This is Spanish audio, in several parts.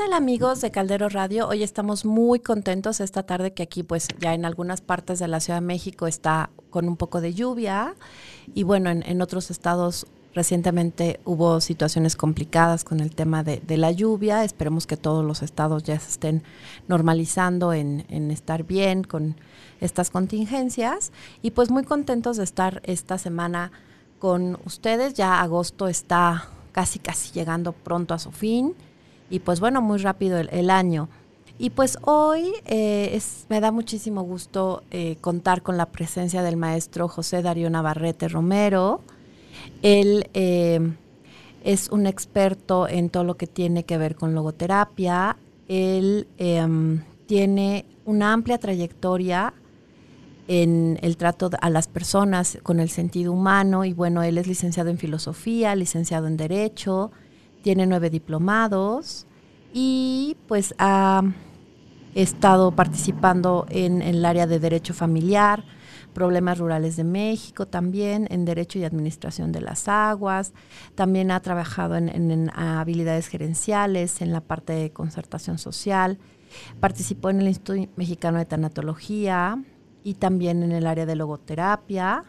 ¿Qué tal amigos de Caldero Radio? Hoy estamos muy contentos esta tarde que aquí pues ya en algunas partes de la Ciudad de México está con un poco de lluvia y bueno, en, otros estados recientemente hubo situaciones complicadas con el tema de, la lluvia. Esperemos que todos los estados ya se estén normalizando en estar bien con estas contingencias y pues muy contentos de estar esta semana con ustedes. Ya agosto está casi casi llegando pronto a su fin y pues bueno, muy rápido el, año. Y pues hoy eh, me da muchísimo gusto eh, contar con la presencia del maestro José Darío Navarrete Romero. Él eh, es un experto en todo lo que tiene que ver con logoterapia. Él em, tiene una amplia trayectoria en el trato a las personas con el sentido humano y bueno, él es licenciado en filosofía, licenciado en derecho, tiene nueve diplomados y pues ha estado participando en, el área de derecho familiar, problemas rurales de México también, en derecho y administración de las aguas, también ha trabajado en, habilidades gerenciales, en la parte de concertación social, participó en el Instituto Mexicano de Tanatología y también en el área de logoterapia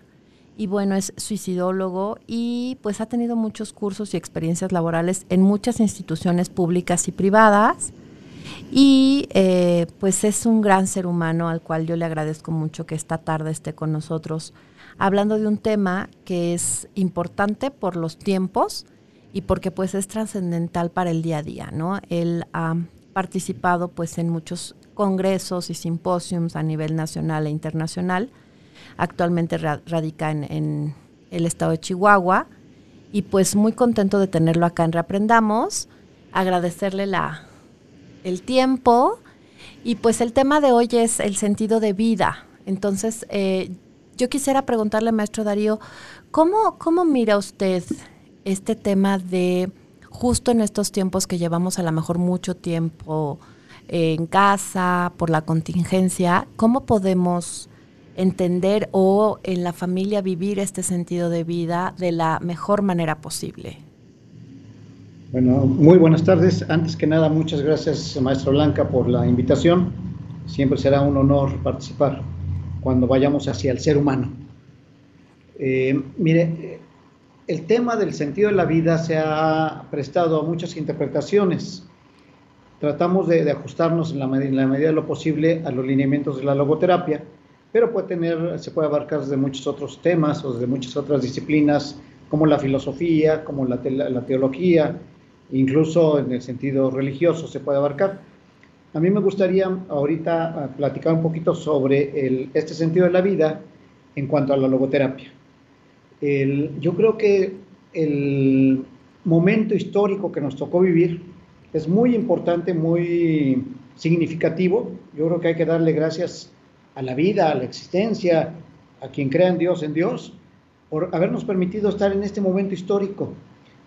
y bueno, es suicidólogo y pues ha tenido muchos cursos y experiencias laborales en muchas instituciones públicas y privadas. Y eh, pues es un gran ser humano al cual yo le agradezco mucho que esta tarde esté con nosotros hablando de un tema que es importante por los tiempos y porque pues es trascendental para el día a día, ¿no? Él ha participado pues en muchos congresos y simposios a nivel nacional e internacional actualmente radica en, el estado de Chihuahua. Y pues muy contento de tenerlo acá en Reaprendamos, agradecerle la, el tiempo. Y pues el tema de hoy es el sentido de vida. Entonces, eh, yo quisiera preguntarle, maestro Darío, ¿cómo, ¿cómo mira usted este tema de justo en estos tiempos que llevamos a lo mejor mucho tiempo en casa por la contingencia, cómo podemos entender o en la familia vivir este sentido de vida de la mejor manera posible. Bueno, muy buenas tardes. Antes que nada, muchas gracias, maestra Blanca, por la invitación. Siempre será un honor participar cuando vayamos hacia el ser humano. Eh, mire, el tema del sentido de la vida se ha prestado a muchas interpretaciones. Tratamos de, ajustarnos en la, en la medida de lo posible a los lineamientos de la logoterapia pero puede tener, se puede abarcar de muchos otros temas o de muchas otras disciplinas, como la filosofía, como la, la teología, incluso en el sentido religioso se puede abarcar. A mí me gustaría ahorita ah, platicar un poquito sobre el, este sentido de la vida en cuanto a la logoterapia. El, yo creo que el momento histórico que nos tocó vivir es muy importante, muy significativo. Yo creo que hay que darle gracias a la vida, a la existencia, a quien crea en Dios, en Dios, por habernos permitido estar en este momento histórico.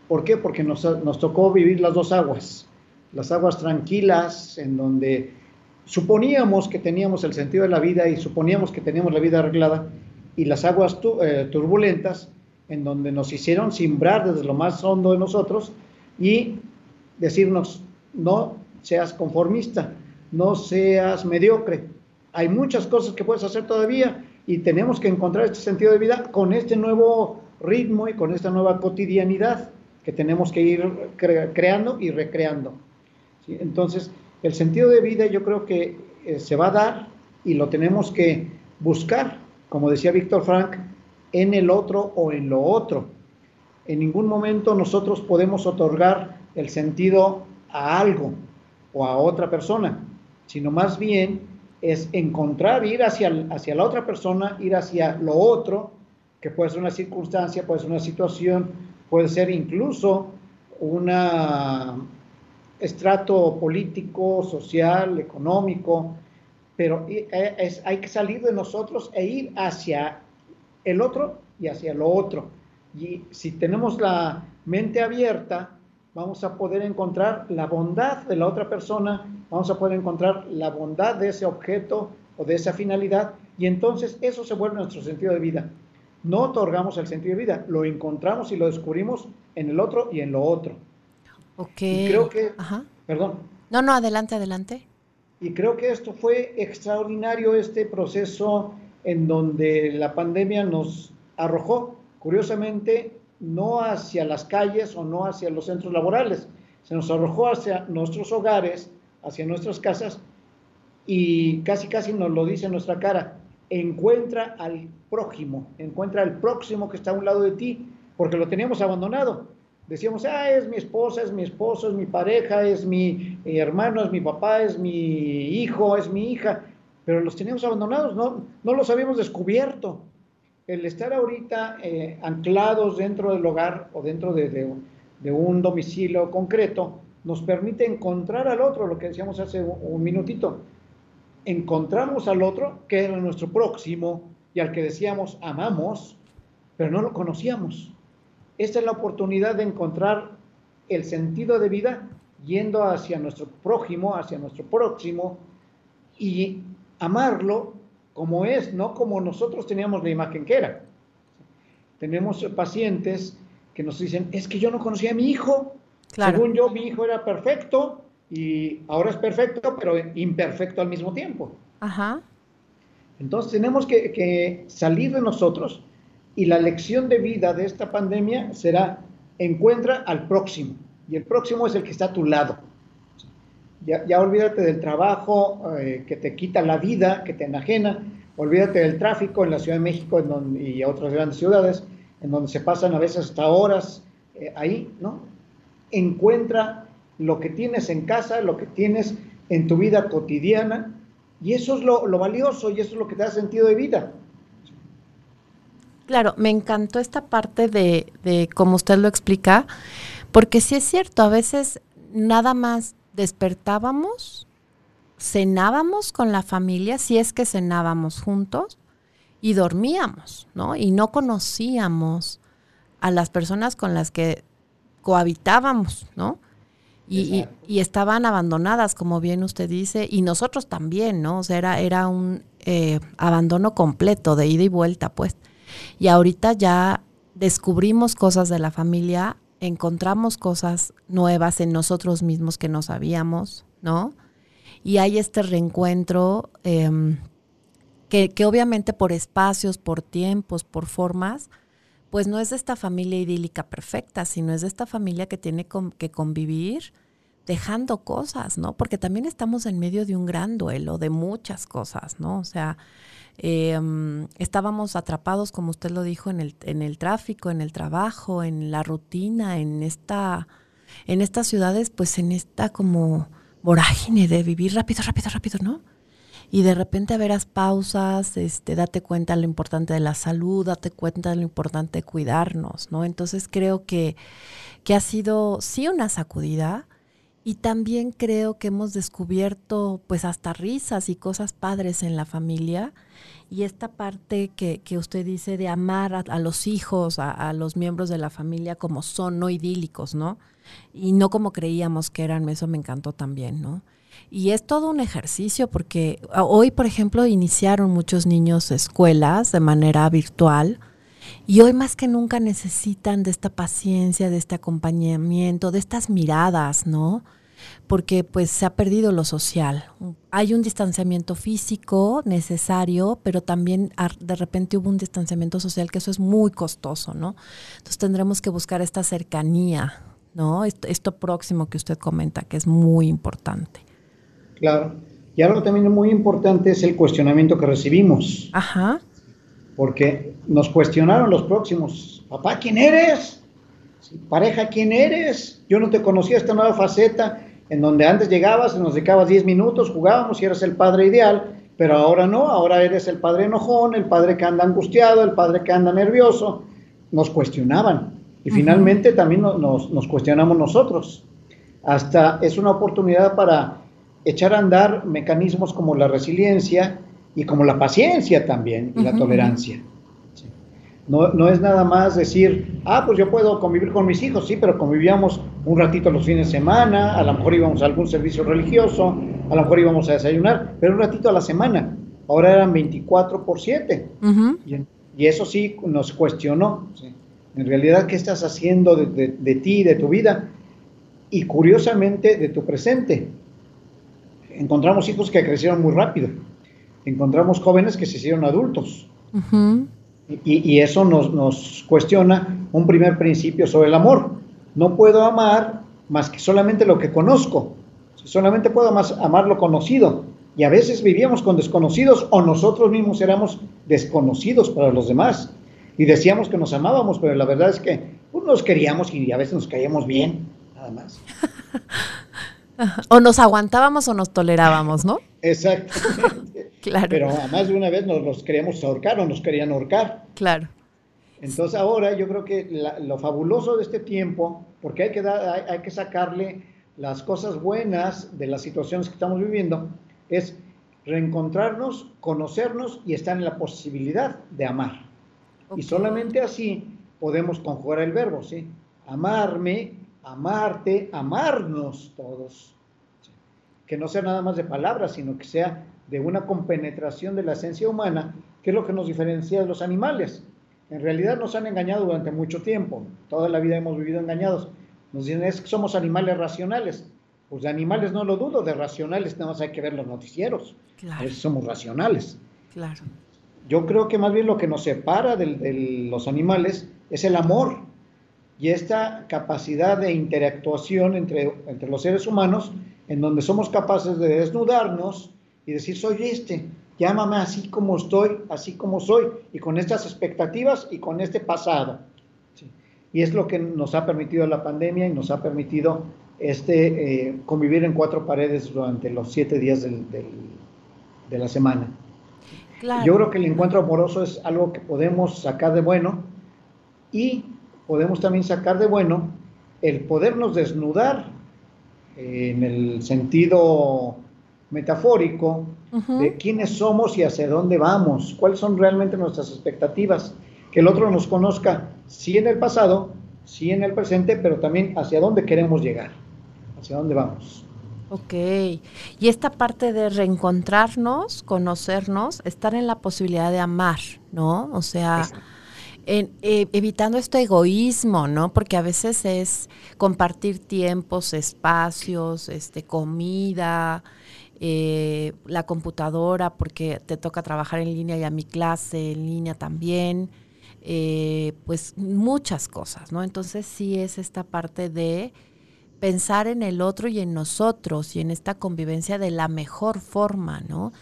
¿Por qué? Porque nos, nos tocó vivir las dos aguas, las aguas tranquilas, en donde suponíamos que teníamos el sentido de la vida y suponíamos que teníamos la vida arreglada, y las aguas eh, turbulentas, en donde nos hicieron simbrar desde lo más hondo de nosotros y decirnos, no seas conformista, no seas mediocre, hay muchas cosas que puedes hacer todavía y tenemos que encontrar este sentido de vida con este nuevo ritmo y con esta nueva cotidianidad que tenemos que ir creando y recreando. Entonces, el sentido de vida yo creo que eh, se va a dar y lo tenemos que buscar, como decía Víctor Frank, en el otro o en lo otro. En ningún momento nosotros podemos otorgar el sentido a algo o a otra persona, sino más bien es encontrar, ir hacia, hacia la otra persona, ir hacia lo otro, que puede ser una circunstancia, puede ser una situación, puede ser incluso un estrato político, social, económico, pero e, es, hay que salir de nosotros e ir hacia el otro y hacia lo otro. Y si tenemos la mente abierta, vamos a poder encontrar la bondad de la otra persona, vamos a poder encontrar la bondad de ese objeto o de esa finalidad y entonces eso se vuelve nuestro sentido de vida. No otorgamos el sentido de vida, lo encontramos y lo descubrimos en el otro y en lo otro. Ok. creo que, perdón, No, no, adelante, adelante. Y creo que esto fue extraordinario, este proceso en donde la pandemia nos arrojó, curiosamente, no hacia las calles o no hacia los centros laborales, se nos arrojó hacia nuestros hogares, hacia nuestras casas y casi casi nos lo dice en nuestra cara, encuentra al prójimo, encuentra al próximo que está a un lado de ti, porque lo teníamos abandonado. Decíamos, ah, es mi esposa, es mi esposo, es mi pareja, es mi hermano, es mi papá, es mi hijo, es mi hija, pero los teníamos abandonados, no, no los habíamos descubierto. El estar ahorita eh, anclados dentro del hogar o dentro de, un domicilio concreto nos permite encontrar al otro, lo que decíamos hace un minutito. Encontramos al otro, que era nuestro próximo y al que decíamos amamos, pero no lo conocíamos. Esta es la oportunidad de encontrar el sentido de vida yendo hacia nuestro prójimo, hacia nuestro próximo y amarlo como es, no como nosotros teníamos la imagen que era. Tenemos pacientes que nos dicen, es que yo no conocía a mi hijo. Según yo, mi hijo era perfecto y ahora es perfecto, pero imperfecto al mismo tiempo. Ajá. Entonces tenemos que, que salir de nosotros y la lección de vida de esta pandemia será, encuentra al próximo. Y el próximo es el que está a tu lado. Ya, olvídate del trabajo eh, que te quita la vida, que te enajena. Olvídate del tráfico en la Ciudad de México en donde, y otras grandes ciudades, en donde se pasan a veces hasta horas eh, ahí, ¿no? Encuentra lo que tienes en casa, lo que tienes en tu vida cotidiana, y eso es lo, lo valioso y eso es lo que te da sentido de vida. Claro, me encantó esta parte de, de como usted lo explica, porque sí es cierto, a veces nada más despertábamos, cenábamos con la familia, si es que cenábamos juntos, y dormíamos, ¿no? Y no conocíamos a las personas con las que cohabitábamos, ¿no? Y, y, estaban abandonadas, como bien usted dice, y nosotros también, ¿no? O sea, era, era un eh, abandono completo, de ida y vuelta, pues. Y ahorita ya descubrimos cosas de la familia, encontramos cosas nuevas en nosotros mismos que no sabíamos, ¿no? Y hay este reencuentro em, que, que, obviamente por espacios, por tiempos, por formas, pues no es de esta familia idílica perfecta, sino es de esta familia que tiene que convivir dejando cosas, ¿no? Porque también estamos en medio de un gran duelo, de muchas cosas, ¿no? O sea, Em, estábamos atrapados, como usted lo dijo, en el, en el tráfico, en el trabajo, en la rutina, en esta, en estas ciudades, pues en esta como vorágine de vivir rápido, rápido, rápido, ¿no? Y de repente a veras pausas, este, date cuenta de lo importante de la salud, date cuenta de lo importante de cuidarnos, ¿no? Entonces creo que, que ha sido sí una sacudida, y también creo que hemos descubierto pues hasta risas y cosas padres en la familia. Y esta parte que, que usted dice de amar a, los hijos, a, los miembros de la familia como son, no idílicos, ¿no? Y no como creíamos que eran, eso me encantó también, ¿no? Y es todo un ejercicio porque hoy, por ejemplo, iniciaron muchos niños escuelas de manera virtual. Y hoy más que nunca necesitan de esta paciencia, de este acompañamiento, de estas miradas, ¿no? Porque pues se ha perdido lo social. Hay un distanciamiento físico necesario, pero también de repente hubo un distanciamiento social que eso es muy costoso, ¿no? Entonces tendremos que buscar esta cercanía, ¿no? Esto, esto próximo que usted comenta, que es muy importante. Claro. Y algo también muy importante es el cuestionamiento que recibimos. Ajá porque nos cuestionaron los próximos, papá, ¿quién eres? Pareja, ¿quién eres? Yo no te conocía esta nueva faceta en donde antes llegabas, nos dedicabas 10 minutos, jugábamos y eras el padre ideal, pero ahora no, ahora eres el padre enojón, el padre que anda angustiado, el padre que anda nervioso. Nos cuestionaban y finalmente también nos, nos cuestionamos nosotros. Hasta es una oportunidad para echar a andar mecanismos como la resiliencia, y como la paciencia también y la tolerancia. No, no, es nada más decir, ah, pues yo puedo convivir con mis hijos, sí, pero convivíamos un ratito los fines de semana, a lo mejor íbamos a algún servicio religioso, a lo mejor íbamos a desayunar, pero un ratito a la semana. Ahora eran 24 por 7. y, eso sí nos cuestionó. En realidad, ¿qué estás haciendo de, de, de ti, de tu vida? Y curiosamente, de tu presente encontramos hijos que crecieron muy rápido, encontramos jóvenes que se hicieron adultos. y, eso nos, nos cuestiona un primer principio sobre el amor. No puedo amar más que solamente lo que conozco. Solamente puedo más amar lo conocido. Y a veces vivíamos con desconocidos o nosotros mismos éramos desconocidos para los demás. Y decíamos que nos amábamos, pero la verdad es que pues, nos queríamos y a veces nos caíamos bien, nada más. o nos aguantábamos o nos tolerábamos, ¿no? Exactamente. claro. Pero a más de una vez nos los queríamos ahorcar o nos querían ahorcar. Claro. Entonces ahora yo creo que lo fabuloso de este tiempo, porque hay que, dar, hay, que sacarle las cosas buenas de las situaciones que estamos viviendo, es reencontrarnos, conocernos y estar en la posibilidad de amar. Y solamente así podemos conjugar el verbo, ¿sí? Amarme, amarte, amarnos todos. Que no sea nada más de palabras, sino que sea de una compenetración de la esencia humana, que es lo que nos diferencia de los animales. En realidad nos han engañado durante mucho tiempo, toda la vida hemos vivido engañados. Nos dicen es que somos animales racionales. Pues de animales no lo dudo, de racionales nada más hay que ver los noticieros. Claro. A ver si somos racionales. Claro. Yo creo que más bien lo que nos separa de, los animales es el amor y esta capacidad de interactuación entre, entre los seres humanos, en donde somos capaces de desnudarnos y decir, soy este, llámame así como estoy, así como soy, y con estas expectativas y con este pasado. Y es lo que nos ha permitido la pandemia y nos ha permitido este, eh, convivir en cuatro paredes durante los siete días de la semana. Yo creo que el encuentro amoroso es algo que podemos sacar de bueno y podemos también sacar de bueno el podernos desnudar en el sentido metafórico de quiénes somos y hacia dónde vamos, cuáles son realmente nuestras expectativas, que el otro nos conozca, sí en el pasado, sí en el presente, pero también hacia dónde queremos llegar, hacia dónde vamos. Ok, y esta parte de reencontrarnos, conocernos, estar en la posibilidad de amar, ¿no? O sea, en, eh, evitando este egoísmo, ¿no? Porque a veces es compartir tiempos, espacios, este, comida, eh, la computadora, porque te toca trabajar en línea y a mi clase en línea también, eh, pues muchas cosas, ¿no? Entonces sí es esta parte de pensar en el otro y en nosotros y en esta convivencia de la mejor forma, ¿no?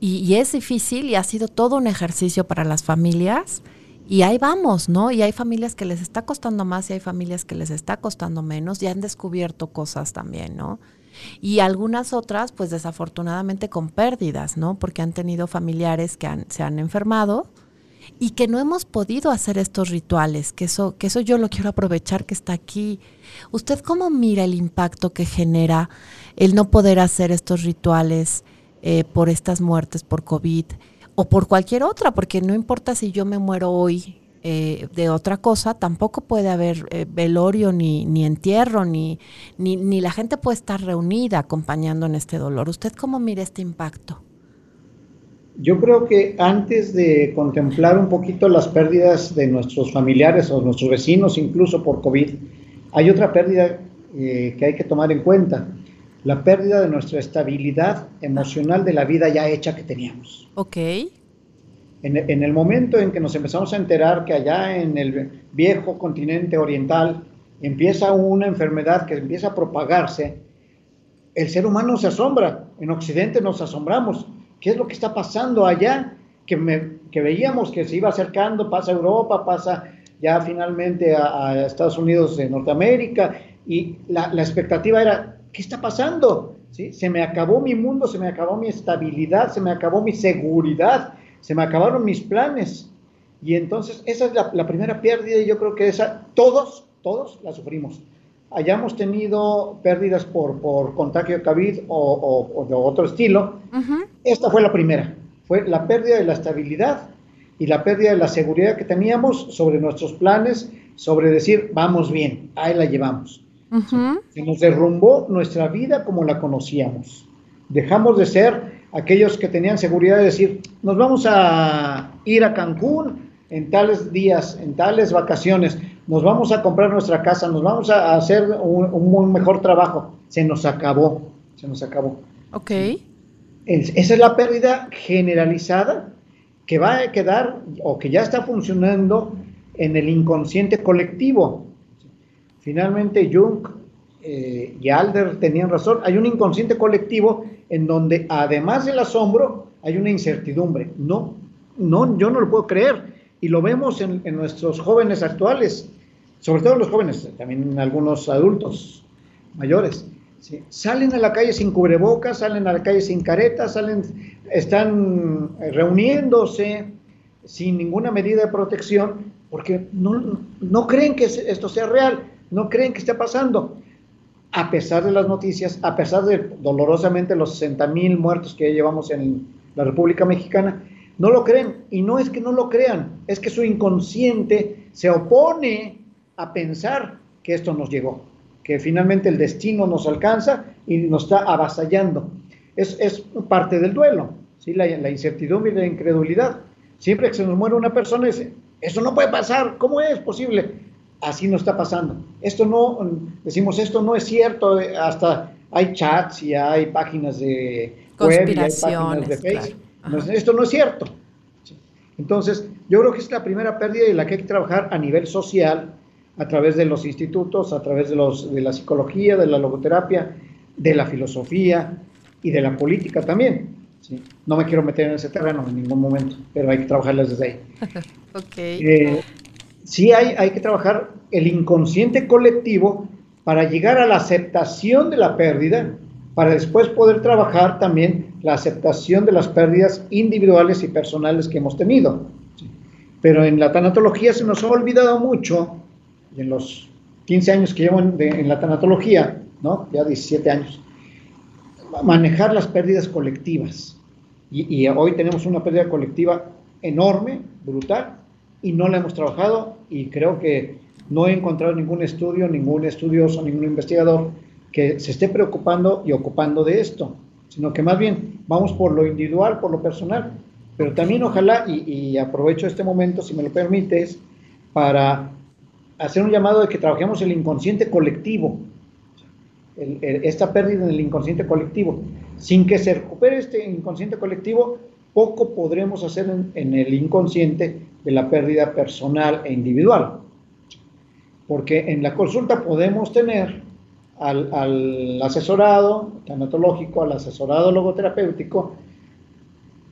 Y, es difícil y ha sido todo un ejercicio para las familias. Y ahí vamos, ¿no? Y hay familias que les está costando más y hay familias que les está costando menos y han descubierto cosas también, ¿no? Y algunas otras, pues desafortunadamente con pérdidas, ¿no? Porque han tenido familiares que se han enfermado y que no hemos podido hacer estos rituales, que eso, que eso yo lo quiero aprovechar que está aquí. ¿Usted cómo mira el impacto que genera el no poder hacer estos rituales eh, por estas muertes por COVID o por cualquier otra? Porque no importa si yo me muero hoy eh, de otra cosa, tampoco puede haber eh, velorio ni, ni entierro, ni, ni, ni la gente puede estar reunida acompañando en este dolor. ¿Usted cómo mira este impacto? Yo creo que antes de contemplar un poquito las pérdidas de nuestros familiares o nuestros vecinos, incluso por COVID, hay otra pérdida eh, que hay que tomar en cuenta, la pérdida de nuestra estabilidad emocional de la vida ya hecha que teníamos. Ok. En, en el momento en que nos empezamos a enterar que allá en el viejo continente oriental empieza una enfermedad que empieza a propagarse, el ser humano se asombra, en Occidente nos asombramos ¿Qué es lo que está pasando allá? Que, veíamos que se iba acercando, pasa a Europa, pasa ya finalmente a, Estados Unidos de Norteamérica, y la, expectativa era, ¿qué está pasando? ¿Sí? Se me acabó mi mundo, se me acabó mi estabilidad, se me acabó mi seguridad, se me acabaron mis planes. Y entonces esa es la, primera pérdida y yo creo que esa, todos, todos la sufrimos hayamos tenido pérdidas por, por contagio de COVID o, de otro estilo, esta fue la primera. Fue la pérdida de la estabilidad y la pérdida de la seguridad que teníamos sobre nuestros planes, sobre decir, vamos bien, ahí la llevamos. Se nos derrumbó nuestra vida como la conocíamos. Dejamos de ser aquellos que tenían seguridad de decir, nos vamos a ir a Cancún en tales días, en tales vacaciones, nos vamos a comprar nuestra casa, nos vamos a hacer un, mejor trabajo. Se nos acabó, se nos acabó. Ok. esa es la pérdida generalizada que va a quedar o que ya está funcionando en el inconsciente colectivo. Finalmente, Jung eh, y Alder tenían razón. Hay un inconsciente colectivo en donde, además del asombro, hay una incertidumbre. No, no, yo no lo puedo creer. Y lo vemos en, nuestros jóvenes actuales, sobre todo los jóvenes, también algunos adultos mayores. Salen a la calle sin cubrebocas, salen a la calle sin caretas, salen, están reuniéndose sin ninguna medida de protección porque no, no creen que esto sea real, no creen que esté pasando. A pesar de las noticias, a pesar de dolorosamente los 60 mil muertos que llevamos en la República Mexicana, no lo creen. Y no es que no lo crean, es que su inconsciente se opone a pensar que esto nos llegó, que finalmente el destino nos alcanza y nos está avasallando. Es, es parte del duelo, ¿sí? la, incertidumbre y la incredulidad. Siempre que se nos muere una persona, eso no puede pasar, ¿cómo es posible? Así no está pasando. Esto no, decimos, esto no es cierto, hasta hay chats y hay páginas de web y hay páginas de Facebook. Esto no es cierto. Entonces, yo creo que es la primera pérdida y la que hay que trabajar a nivel social, a través de los institutos, a través de, los, de la psicología, de la logoterapia, de la filosofía y de la política también. No me quiero meter en ese terreno en ningún momento, pero hay que trabajarlas desde ahí. Eh, sí hay, hay que trabajar el inconsciente colectivo para llegar a la aceptación de la pérdida, para después poder trabajar también la aceptación de las pérdidas individuales y personales que hemos tenido. Pero en la tanatología se nos ha olvidado mucho, en los 15 años que llevo en, la tanatología, ¿no? ya 17 años, manejar las pérdidas colectivas. Y, hoy tenemos una pérdida colectiva enorme, brutal, y no la hemos trabajado y creo que no he encontrado ningún estudio, ningún estudioso, ningún investigador que se esté preocupando y ocupando de esto, sino que más bien vamos por lo individual, por lo personal, pero también ojalá, y, aprovecho este momento, si me lo permites, para hacer un llamado de que trabajemos el inconsciente colectivo, esta pérdida en el inconsciente colectivo. Sin que se recupere este inconsciente colectivo, poco podremos hacer en, el inconsciente de la pérdida personal e individual. Porque en la consulta podemos tener al, asesorado tanatológico, al asesorado logoterapéutico,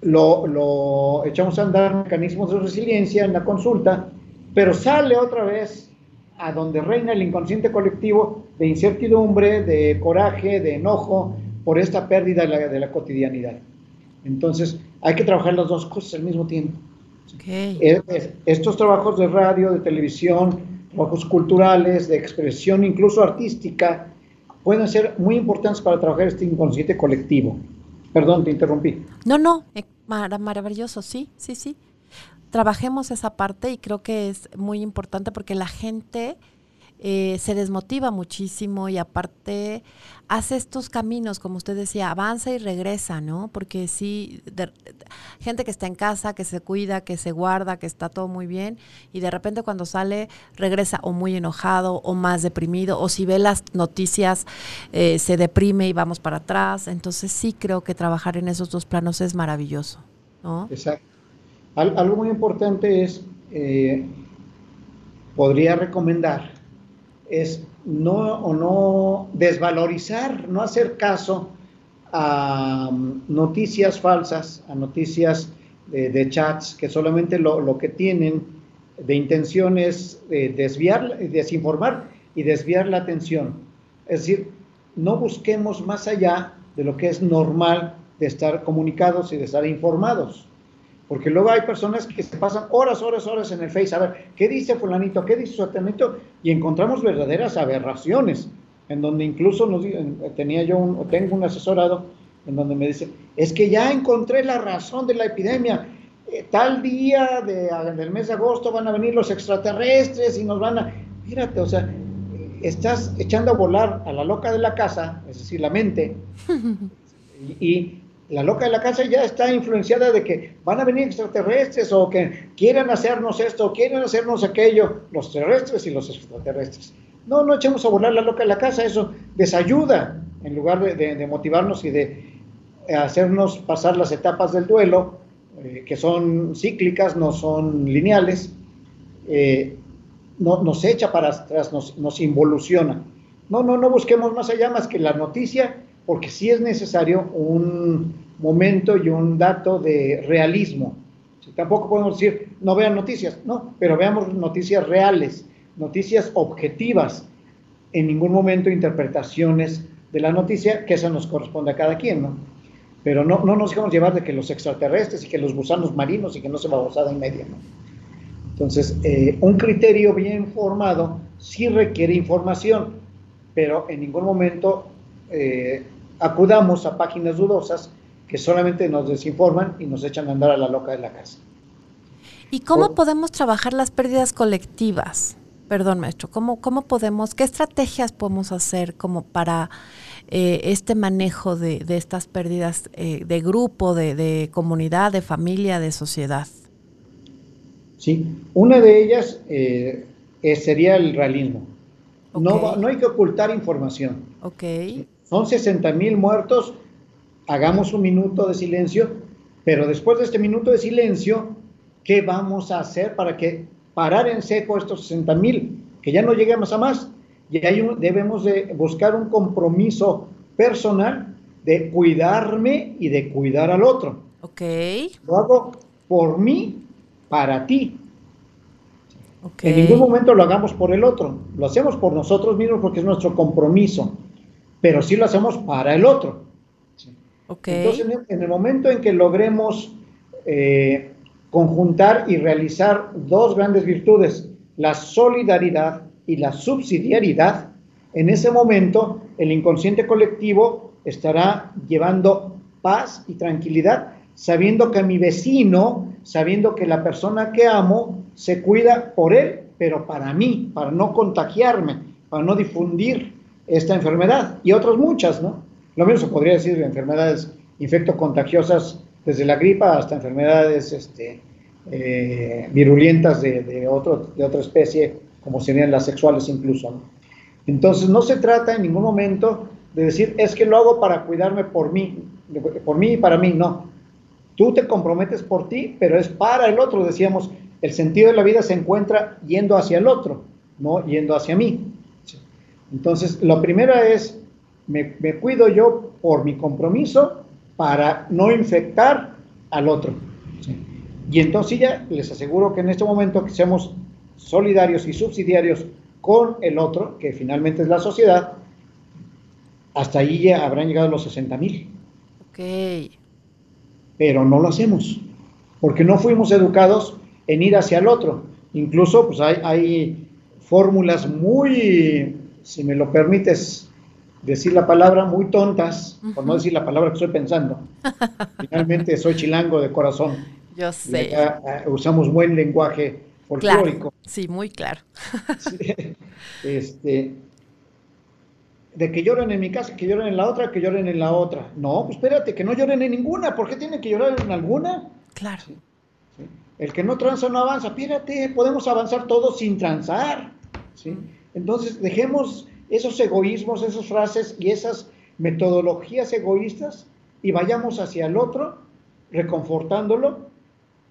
lo, echamos a andar mecanismos de resiliencia en la consulta, pero sale otra vez a donde reina el inconsciente colectivo de incertidumbre, de coraje, de enojo por esta pérdida de la, cotidianidad. Entonces, hay que trabajar las dos cosas al mismo tiempo. Estos trabajos de radio, de televisión, trabajos culturales, de expresión, incluso artística, pueden ser muy importantes para trabajar este inconsciente colectivo. Perdón, te interrumpí. No, no, eh, maravilloso, sí, sí, sí trabajemos esa parte y creo que es muy importante porque la gente eh, se desmotiva muchísimo y aparte hace estos caminos, como usted decía, avanza y regresa, ¿no? Porque sí, gente que está en casa, que se cuida, que se guarda, que está todo muy bien y de repente cuando sale regresa o muy enojado o más deprimido o si ve las noticias eh, se deprime y vamos para atrás. Entonces sí creo que trabajar en esos dos planos es maravilloso, ¿no? Exacto algo muy importante es, eh, podría recomendar, es no o no desvalorizar, no hacer caso a um, noticias falsas, a noticias de, chats que solamente lo, que tienen de intención es eh, desviar, desinformar y desviar la atención. Es decir, no busquemos más allá de lo que es normal de estar comunicados y de estar informados. Porque luego hay personas que se pasan horas, horas, horas en el Face a ver qué dice fulanito, qué dice su y encontramos verdaderas aberraciones, en donde incluso nos, tenía yo un, tengo un asesorado en donde me dice, es que ya encontré la razón de la epidemia, eh, tal día de, del mes de agosto van a venir los extraterrestres y nos van a, mírate, o sea, estás echando a volar a la loca de la casa, es decir, la mente, y la loca de la casa ya está influenciada de que van a venir extraterrestres o que quieren hacernos esto, o quieren hacernos aquello, los terrestres y los extraterrestres. No, no echemos a volar la loca de la casa, eso desayuda en lugar de, motivarnos y de hacernos pasar las etapas del duelo, eh, que son cíclicas, no son lineales, eh, no, nos echa para atrás, nos, nos, involuciona. No, no, no busquemos más allá más que la noticia, porque sí es necesario un momento y un dato de realismo. tampoco podemos decir, no vean noticias, no, pero veamos noticias reales, noticias objetivas, en ningún momento interpretaciones de la noticia, que eso nos corresponde a cada quien, ¿no? Pero no, no nos dejamos llevar de que los extraterrestres y que los gusanos marinos y que no se babosada en media, ¿no? Entonces, eh, un criterio bien formado sí requiere información, pero en ningún momento eh, acudamos a páginas dudosas que solamente nos desinforman y nos echan a andar a la loca de la casa. ¿Y cómo podemos trabajar las pérdidas colectivas? Perdón, maestro, ¿cómo, cómo podemos, qué estrategias podemos hacer como para eh, este manejo de, de estas pérdidas eh, de grupo, de, de, comunidad, de familia, de sociedad? Sí, una de ellas eh, sería el realismo. No, no hay que ocultar información. Ok. Son 60 mil muertos, hagamos un minuto de silencio, pero después de este minuto de silencio, ¿qué vamos a hacer para que parar en seco estos 60 mil, que ya no lleguemos a más. Y ahí debemos de buscar un compromiso personal de cuidarme y de cuidar al otro. Ok. Lo hago por mí, para ti. En ningún momento lo hagamos por el otro. Lo hacemos por nosotros mismos porque es nuestro compromiso. Pero sí lo hacemos para el otro. Okay. Entonces, en el momento en que logremos eh, conjuntar y realizar dos grandes virtudes, la solidaridad y la subsidiariedad, en ese momento el inconsciente colectivo estará llevando paz y tranquilidad, sabiendo que mi vecino, sabiendo que la persona que amo se cuida por él, pero para mí, para no contagiarme, para no difundir esta enfermedad y otras muchas, ¿no? Lo mismo se podría decir de enfermedades infectocontagiosas desde la gripa hasta enfermedades este, eh, virulentas de, de otra especie, como serían las sexuales incluso. Entonces, no se trata en ningún momento de decir, es que lo hago para cuidarme por mí, por mí y para mí, no. Tú te comprometes por ti, pero es para el otro. Decíamos, el sentido de la vida se encuentra yendo hacia el otro, no yendo hacia mí. Entonces, lo primero es, me, me cuido yo por mi compromiso para no infectar al otro. Y entonces ya les aseguro que en este momento que seamos solidarios y subsidiarios con el otro, que finalmente es la sociedad, hasta ahí ya habrán llegado los 60 mil. Ok. Pero no lo hacemos, porque no fuimos educados en ir hacia el otro. Incluso pues hay, hay fórmulas muy, si me lo permites, decir la palabra muy tontas, por no decir la palabra que estoy pensando. Finalmente soy chilango de corazón. Yo sé. Ah, usamos buen lenguaje folclórico. sí, muy claro. este, de que lloren en mi casa, que lloren en la otra, que lloren en la otra. No, pues espérate, que no lloren en ninguna. ¿Por qué tienen que llorar en alguna? Claro. El que no tranza no avanza. Espérate, podemos avanzar todos sin transar. ¿sí? Entonces, dejemos esos egoísmos, esas frases y esas metodologías egoístas y vayamos hacia el otro, reconfortándolo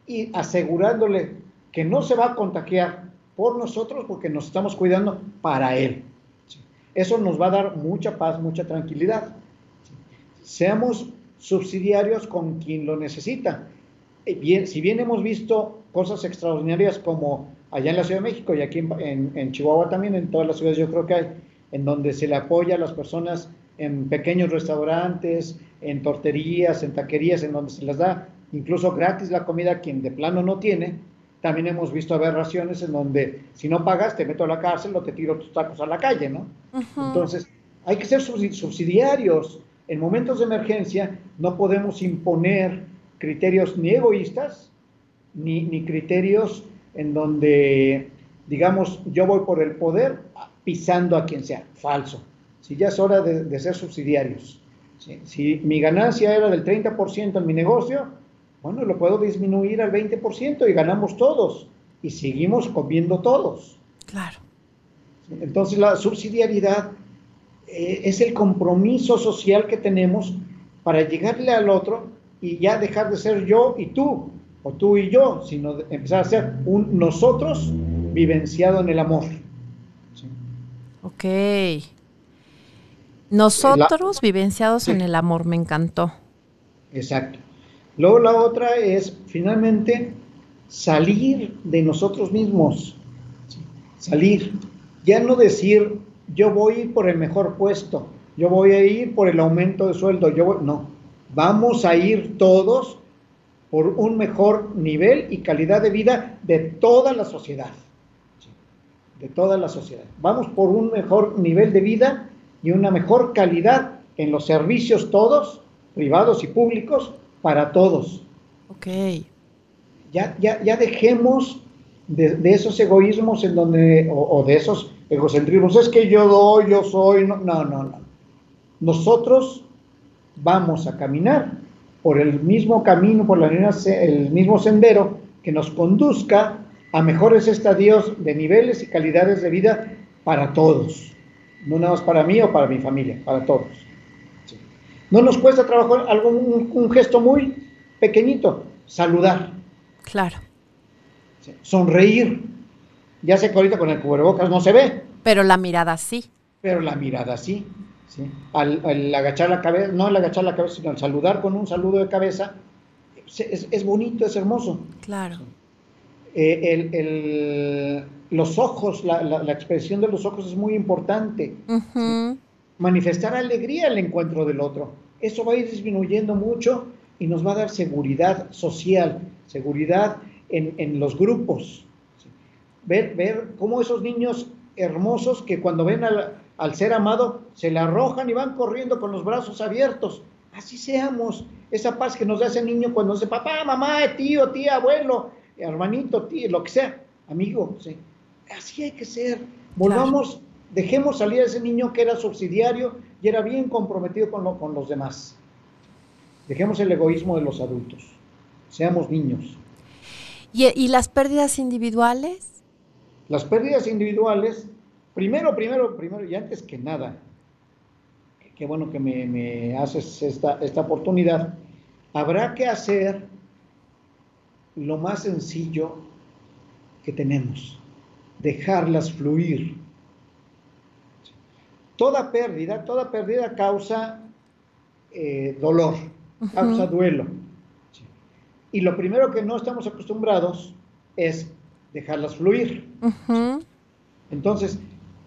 y asegurándole que no se va a contagiar por nosotros porque nos estamos cuidando para él. Eso nos va a dar mucha paz, mucha tranquilidad. Seamos subsidiarios con quien lo necesita. Eh, bien, si bien hemos visto cosas extraordinarias como allá en la Ciudad de México y aquí en, en Chihuahua también, en todas las ciudades yo creo que hay, en donde se le apoya a las personas en pequeños restaurantes, en torterías, en taquerías, en donde se les da incluso gratis la comida a quien de plano no tiene. También hemos visto aberraciones en donde si no pagas te meto a la cárcel o te tiro tus tacos a la calle, ¿no? Entonces, hay que ser subsidiarios. En momentos de emergencia no podemos imponer criterios ni egoístas, ni, ni criterios en donde, digamos, yo voy por el poder pisando a quien sea. Falso. Si ya es hora de, ser subsidiarios. Si mi ganancia era del 30% en mi negocio, bueno, lo puedo disminuir al 20% y ganamos todos. Y seguimos comiendo todos. Claro. Entonces la subsidiariedad eh, es el compromiso social que tenemos para llegarle al otro y ya dejar de ser yo y tú, o tú y yo, sino empezar a ser un nosotros vivenciado en el amor. Ok. Nosotros vivenciados en el amor, me encantó. Exacto. Luego la otra es finalmente salir de nosotros mismos. Salir. Ya no decir, yo voy a ir por el mejor puesto, yo voy a ir por el aumento de sueldo, yo no. Vamos a ir todos por un mejor nivel y calidad de vida de toda la sociedad. De toda la sociedad. Vamos por un mejor nivel de vida y una mejor calidad en los servicios todos, privados y públicos, para todos. Ok. Ya, ya, ya dejemos de, esos egoísmos en donde, o, de esos egocentrismos, es que yo doy, yo soy, no, no, no, no. Nosotros vamos a caminar por el mismo camino, por la, el mismo sendero que nos conduzca a mejores estadios de niveles y calidades de vida para todos. No nada más para mí o para mi familia, para todos. No nos cuesta trabajo algo, un, gesto muy pequeñito, saludar. Claro. Sonreír. Ya sé que ahorita con el cubrebocas no se ve. Pero la mirada sí. Pero la mirada sí. Al, agachar la cabeza, no al agachar la cabeza, sino al saludar con un saludo de cabeza, es, bonito, es hermoso. Claro. Eh, los ojos, la, expresión de los ojos es muy importante. Manifestar alegría al encuentro del otro. Eso va a ir disminuyendo mucho y nos va a dar seguridad social, seguridad en, los grupos. Ver, ver cómo esos niños hermosos que cuando ven al, al ser amado, se le arrojan y van corriendo con los brazos abiertos. Así seamos. Esa paz que nos da ese niño cuando dice papá, mamá, tío, tía, abuelo, hermanito, tío, lo que sea, amigo. Así hay que ser. Volvamos, dejemos salir a ese niño que era subsidiario y era bien comprometido con, con los demás. Dejemos el egoísmo de los adultos. Seamos niños. ¿Y, ¿Y, las pérdidas individuales? Las pérdidas individuales Primero, primero, primero, y antes que nada, qué bueno que me, haces esta, esta oportunidad, habrá que hacer lo más sencillo que tenemos, dejarlas fluir. Toda pérdida, toda pérdida causa eh, dolor, causa duelo. Y lo primero que no estamos acostumbrados es dejarlas fluir. Entonces,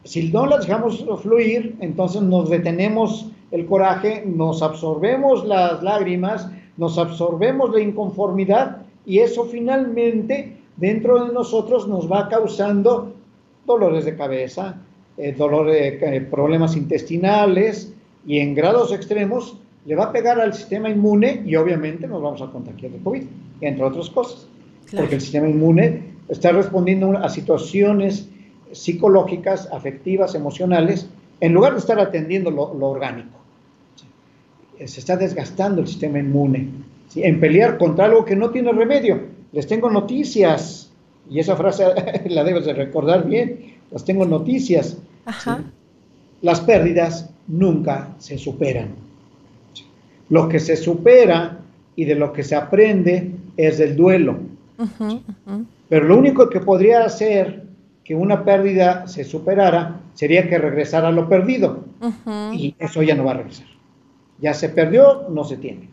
si no las dejamos fluir, entonces nos detenemos el coraje, nos absorbemos las lágrimas, nos absorbemos la inconformidad y eso finalmente dentro de nosotros nos va causando dolores de cabeza, eh, dolores, eh, problemas intestinales y en grados extremos le va a pegar al sistema inmune y obviamente nos vamos a contagiar de COVID, entre otras cosas, porque el sistema inmune está respondiendo a situaciones psicológicas, afectivas, emocionales, en lugar de estar atendiendo lo, orgánico. Se está desgastando el sistema inmune. En pelear contra algo que no tiene remedio. Les tengo noticias, y esa frase la debes de recordar bien, las tengo noticias. Las pérdidas nunca se superan. Lo que se supera y de lo que se aprende es del duelo. Pero lo único que podría hacer que una pérdida se superara, sería que regresara lo perdido. Y eso ya no va a regresar. Ya se perdió, no se tiene.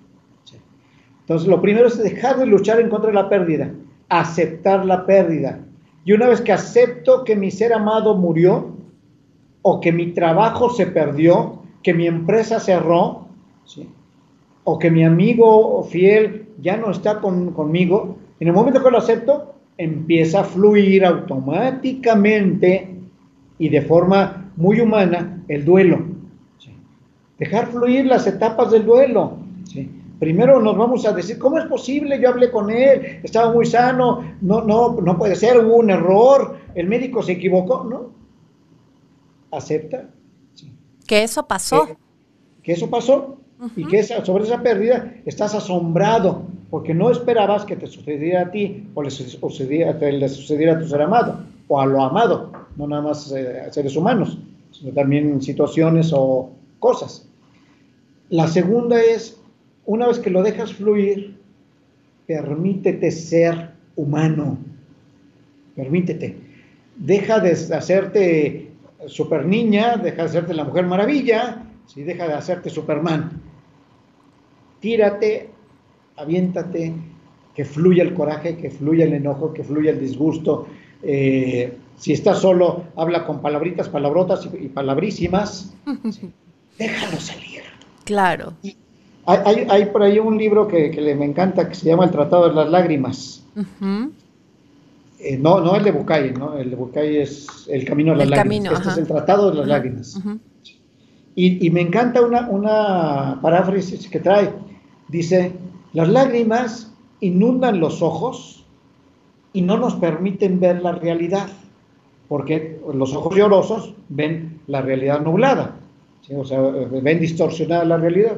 Entonces, lo primero es dejar de luchar en contra de la pérdida, aceptar la pérdida. Y una vez que acepto que mi ser amado murió, o que mi trabajo se perdió, que mi empresa cerró, o que mi amigo fiel ya no está conmigo, en el momento que lo acepto, empieza a fluir automáticamente y de forma muy humana el duelo. Dejar fluir las etapas del duelo. Primero nos vamos a decir, ¿cómo es posible? Yo hablé con él, estaba muy sano, no, no, no puede ser, hubo un error, el médico se equivocó, ¿no? Acepta. Que eso pasó. Que, eso pasó y que sobre esa pérdida estás asombrado porque no esperabas que te sucediera a ti o le sucediera, a tu ser amado o a lo amado, no nada más eh, a seres humanos, sino también situaciones o cosas. La segunda es una vez que lo dejas fluir, permítete ser humano. Permítete. Deja de hacerte super niña, deja de hacerte la mujer maravilla, si deja de hacerte Superman. Tírate, aviéntate, que fluya el coraje, que fluya el enojo, que fluya el disgusto. Eh, si estás solo, habla con palabritas, palabrotas y, palabrísimas. Déjalo salir. Claro. hay, por ahí un libro que, le, me encanta que se llama El Tratado de las Lágrimas. Eh, no, no el de Bucay, ¿no? El de Bucay es El Camino de las Lágrimas. este es el Tratado de las Lágrimas. y, me encanta una, una paráfrasis que trae. Dice, las lágrimas inundan los ojos y no nos permiten ver la realidad, porque los ojos llorosos ven la realidad nublada, o sea, ven distorsionada la realidad.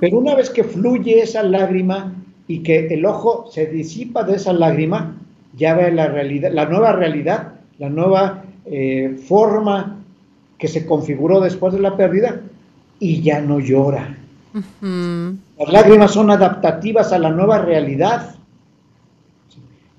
Pero una vez que fluye esa lágrima y que el ojo se disipa de esa lágrima, ya ve la realidad, la nueva realidad, la nueva eh, forma que se configuró después de la pérdida y ya no llora. Las lágrimas son adaptativas a la nueva realidad.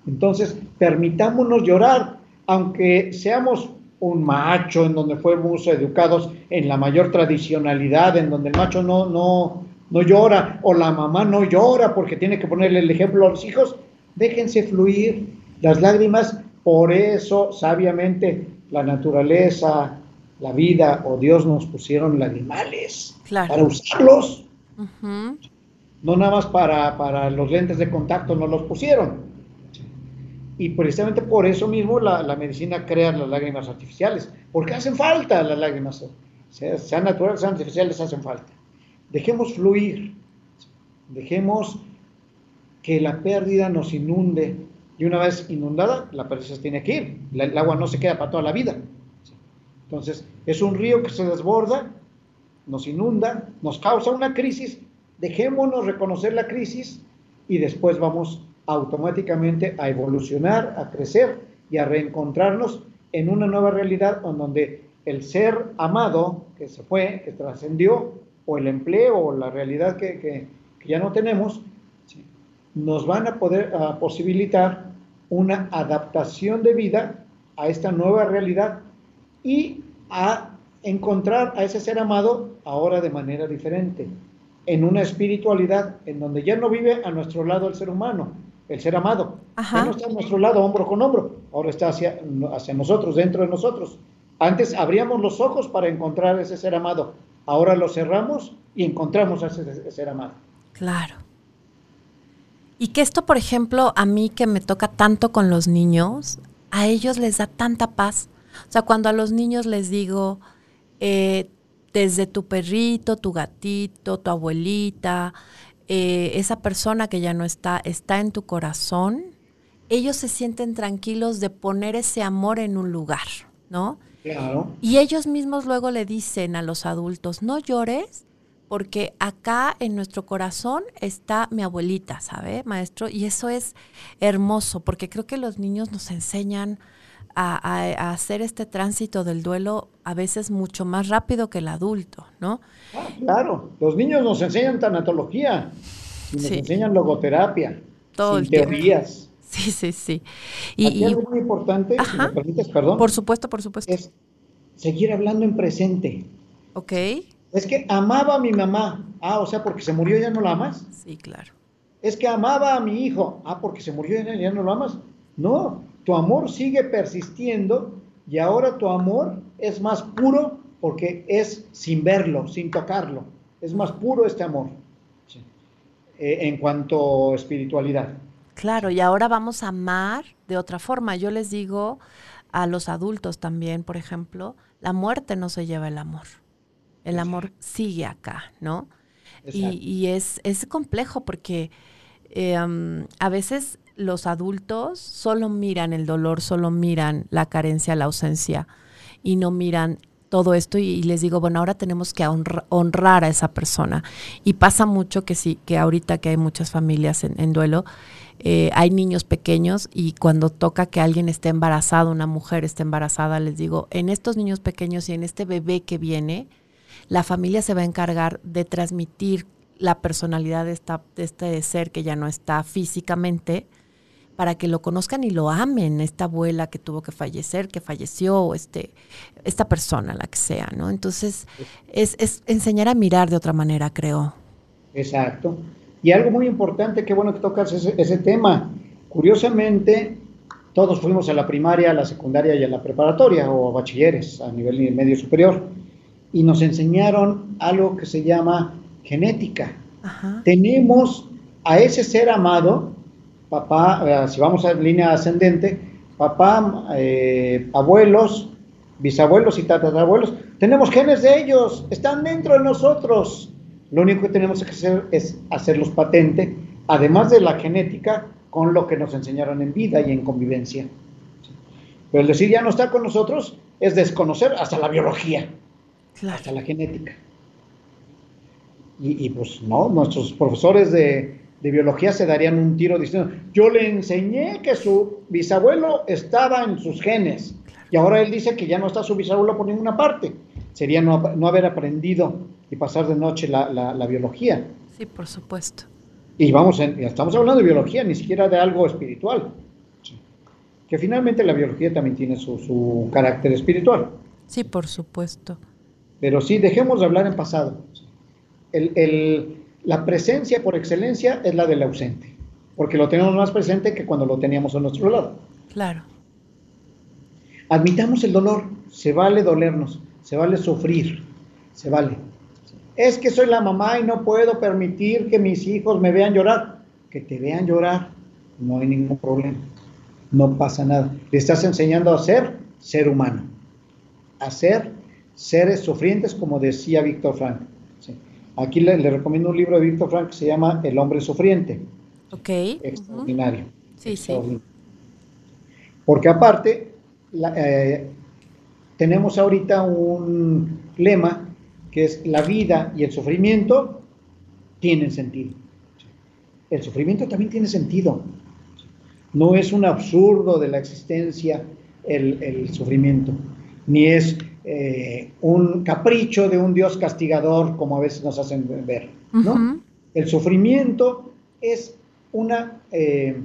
Entonces, permitámonos llorar, aunque seamos un macho en donde fuimos educados en la mayor tradicionalidad, en donde el macho no, no, no llora o la mamá no llora porque tiene que ponerle el ejemplo a los hijos, déjense fluir las lágrimas. Por eso, sabiamente, la naturaleza, la vida o Dios nos pusieron lagrimales para usarlos no nada más para, los lentes de contacto no los pusieron. Y precisamente por eso mismo la, medicina crea las lágrimas artificiales, porque hacen falta las lágrimas, sean naturales, sean artificiales, hacen falta. Dejemos fluir, dejemos que la pérdida nos inunde, y una vez inundada, la pérdida se tiene que ir, el agua no se queda para toda la vida. Entonces, es un río que se desborda nos inunda, nos causa una crisis, dejémonos reconocer la crisis y después vamos automáticamente a evolucionar, a crecer y a reencontrarnos en una nueva realidad en donde el ser amado que se fue, que trascendió, o el empleo o la realidad que, ya no tenemos, nos van a poder posibilitar una adaptación de vida a esta nueva realidad y a encontrar a ese ser amado ahora de manera diferente, en una espiritualidad en donde ya no vive a nuestro lado el ser humano, el ser amado, ya no está a nuestro lado hombro con hombro, ahora está hacia, hacia nosotros, dentro de nosotros. Antes abríamos los ojos para encontrar ese ser amado, ahora los cerramos y encontramos a ese ser amado. Claro. Y que esto, por ejemplo, a mí que me toca tanto con los niños, a ellos les da tanta paz. O sea, cuando a los niños les digo, eh, desde tu perrito, tu gatito, tu abuelita, eh, esa persona que ya no está, está en tu corazón, ellos se sienten tranquilos de poner ese amor en un lugar, ¿no? Claro. Y ellos mismos luego le dicen a los adultos, no llores, porque acá en nuestro corazón está mi abuelita, ¿sabe, maestro? Y eso es hermoso, porque creo que los niños nos enseñan a, hacer este tránsito del duelo a veces mucho más rápido que el adulto, ¿no? Ah, claro, los niños nos enseñan tanatología, nos enseñan logoterapia, Todo sin teorías. Sí, sí, sí. Y, algo muy importante, si me permites, perdón. Por supuesto, por supuesto. Es seguir hablando en presente. Ok. Es que amaba a mi mamá. Ah, o sea, porque se murió ya no la amas. Sí, claro. Es que amaba a mi hijo. Ah, porque se murió ya no lo amas. No, tu amor sigue persistiendo y ahora tu amor es más puro porque es sin verlo, sin tocarlo. Es más puro este amor eh, en cuanto a espiritualidad. Claro, y ahora vamos a amar de otra forma. Yo les digo a los adultos también, por ejemplo, la muerte no se lleva el amor. El amor sigue acá, ¿no? Y, es, es, complejo porque eh, a veces los adultos solo miran el dolor, solo miran la carencia, la ausencia y no miran todo esto y, les digo, bueno, ahora tenemos que honrar a esa persona. Y pasa mucho que sí, que ahorita que hay muchas familias en, duelo, eh, hay niños pequeños y cuando toca que alguien esté embarazado, una mujer esté embarazada, les digo, en estos niños pequeños y en este bebé que viene, la familia se va a encargar de transmitir la personalidad de, esta, de este ser que ya no está físicamente, para que lo conozcan y lo amen, esta abuela que tuvo que fallecer, que falleció, este, esta persona, la que sea, ¿no? Entonces, es, es enseñar a mirar de otra manera, creo. Exacto. Y algo muy importante, qué bueno que tocas ese, ese tema. Curiosamente, todos fuimos a la primaria, a la secundaria y a la preparatoria o a bachilleres a nivel medio superior y nos enseñaron algo que se llama genética. Tenemos a ese ser amado papá, si vamos a línea ascendente, papá, eh, abuelos, bisabuelos y tatarabuelos, tenemos genes de ellos, están dentro de nosotros. Lo único que tenemos que hacer es hacerlos patente, además de la genética, con lo que nos enseñaron en vida y en convivencia. Pero el decir ya no está con nosotros es desconocer hasta la biología, hasta la genética. y, pues no, nuestros profesores de, de biología se darían un tiro diciendo, yo le enseñé que su bisabuelo estaba en sus genes y ahora él dice que ya no está su bisabuelo por ninguna parte. Sería no, haber aprendido y pasar de noche la, biología. Sí, por supuesto. Y vamos, estamos hablando de biología, ni siquiera de algo espiritual. Que finalmente la biología también tiene su, carácter espiritual. Sí, por supuesto. Pero sí, dejemos de hablar en pasado. el, la presencia por excelencia es la del ausente, porque lo tenemos más presente que cuando lo teníamos a nuestro lado. Claro. Admitamos el dolor, se vale dolernos, se vale sufrir, se vale. Es que soy la mamá y no puedo permitir que mis hijos me vean llorar. Que te vean llorar, no hay ningún problema. No pasa nada. Le estás enseñando a ser ser humano, a ser seres sufrientes, como decía Víctor Frank. Aquí le, recomiendo un libro de Víctor Frank que se llama El hombre sufriente. Ok. Extraordinario. Sí, sí. Porque aparte, eh, tenemos ahorita un lema que es la vida y el sufrimiento tienen sentido. El sufrimiento también tiene sentido. No es un absurdo de la existencia el, el sufrimiento, ni es eh, un capricho de un Dios castigador, como a veces nos hacen ver. ¿no? El sufrimiento es una eh,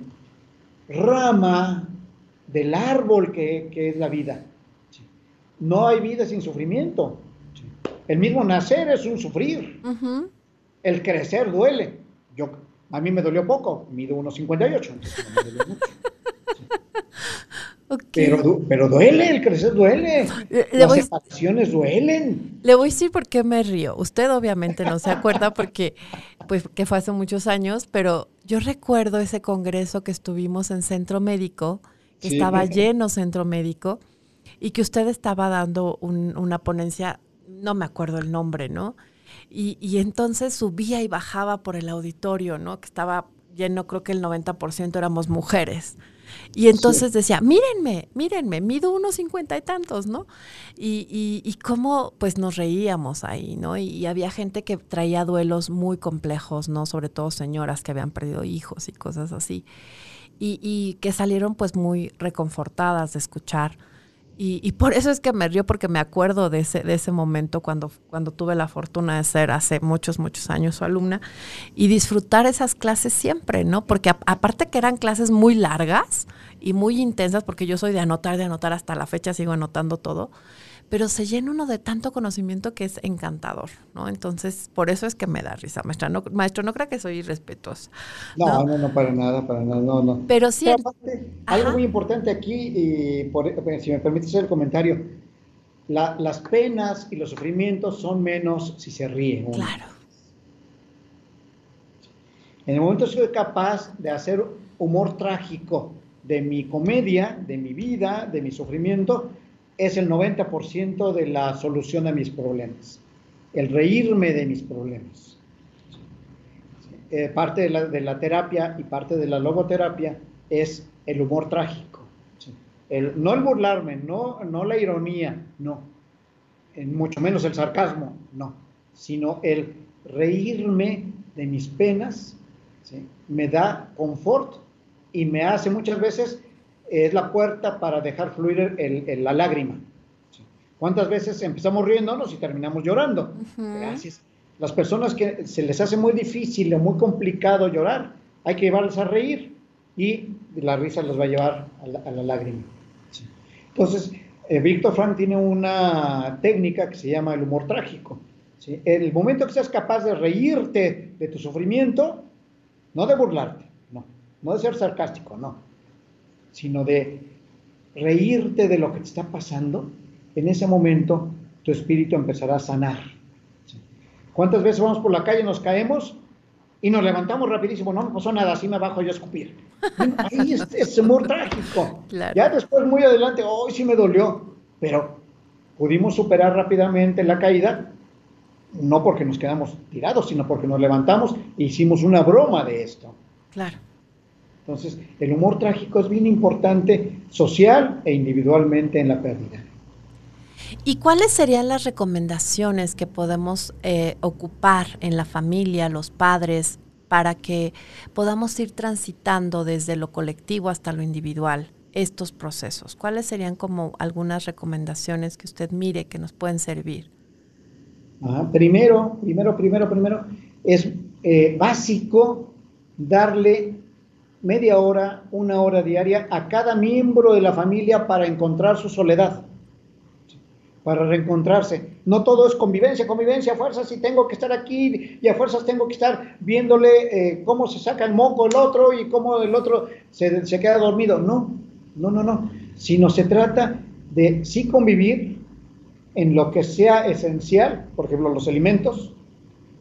rama del árbol que, es la vida. No hay vida sin sufrimiento. El mismo nacer es un sufrir. El crecer duele. Yo, a mí me dolió poco, mido 1,58, entonces me dolió mucho. Pero, pero duele, el crecer duele. Las separaciones duelen. Le voy a decir por qué me río. Usted obviamente no se acuerda porque pues que fue hace muchos años, pero yo recuerdo ese congreso que estuvimos en Centro Médico, que estaba lleno Centro Médico, y que usted estaba dando una ponencia, no me acuerdo el nombre, ¿no? Y, y entonces subía y bajaba por el auditorio, ¿no? Que estaba lleno, creo que el 90% éramos mujeres. Y entonces decía, mírenme, mírenme, mido unos cincuenta y tantos, ¿no? Y, y, y, cómo pues nos reíamos ahí, ¿no? Y, había gente que traía duelos muy complejos, ¿no? Sobre todo señoras que habían perdido hijos y cosas así. Y, y que salieron pues muy reconfortadas de escuchar y, por eso es que me río, porque me acuerdo de ese, de ese momento cuando, cuando tuve la fortuna de ser hace muchos, muchos años su alumna y disfrutar esas clases siempre, ¿no? Porque aparte que eran clases muy largas y muy intensas, porque yo soy de anotar, de anotar hasta la fecha, sigo anotando todo, pero se llena uno de tanto conocimiento que es encantador, ¿no? Entonces, por eso es que me da risa, maestra. No, maestro, no crea que soy irrespetuosa. No, no, no, para nada, para nada, no, no. Pero sí. algo muy importante aquí, y por, si me permite hacer el comentario, las penas y los sufrimientos son menos si se ríen. Claro. En el momento soy capaz de hacer humor trágico de mi comedia, de mi vida, de mi sufrimiento, es el 90% de la solución a mis problemas, el reírme de mis problemas. Eh, parte de la, terapia y parte de la logoterapia es el humor trágico. no el burlarme, no, no la ironía, no, mucho menos el sarcasmo, no, sino el reírme de mis penas, me da confort y me hace muchas veces es la puerta para dejar fluir la lágrima. ¿Cuántas veces empezamos riéndonos y terminamos llorando? Gracias. Las personas que se les hace muy difícil o muy complicado llorar, hay que llevarles a reír y la risa los va a llevar a la, lágrima. Entonces, eh, Víctor Frank tiene una técnica que se llama el humor trágico. ¿sí? El momento que seas capaz de reírte de tu sufrimiento, no de burlarte, no, no de ser sarcástico, no, sino de reírte de lo que te está pasando, en ese momento tu espíritu empezará a sanar. ¿Cuántas veces vamos por la calle y nos caemos y nos levantamos rapidísimo? No me pasó nada, así me bajo yo a escupir. Ahí es, es humor trágico. Ya después, muy adelante, hoy sí me dolió, pero pudimos superar rápidamente la caída, no porque nos quedamos tirados, sino porque nos levantamos e hicimos una broma de esto. Claro. Entonces, el humor trágico es bien importante social e individualmente en la pérdida. ¿Y cuáles serían las recomendaciones que podemos eh, ocupar en la familia, los padres, para que podamos ir transitando desde lo colectivo hasta lo individual estos procesos? ¿Cuáles serían como algunas recomendaciones que usted mire que nos pueden servir? primero, primero, primero, primero, es eh, básico darle media hora, una hora diaria a cada miembro de la familia para encontrar su soledad para reencontrarse. No todo es convivencia, convivencia, a fuerzas y tengo que estar aquí y a fuerzas tengo que estar viéndole eh, cómo se saca el moco el otro y cómo el otro se, se, queda dormido. No, no, no, no. Sino se trata de sí convivir en lo que sea esencial, por ejemplo, los alimentos,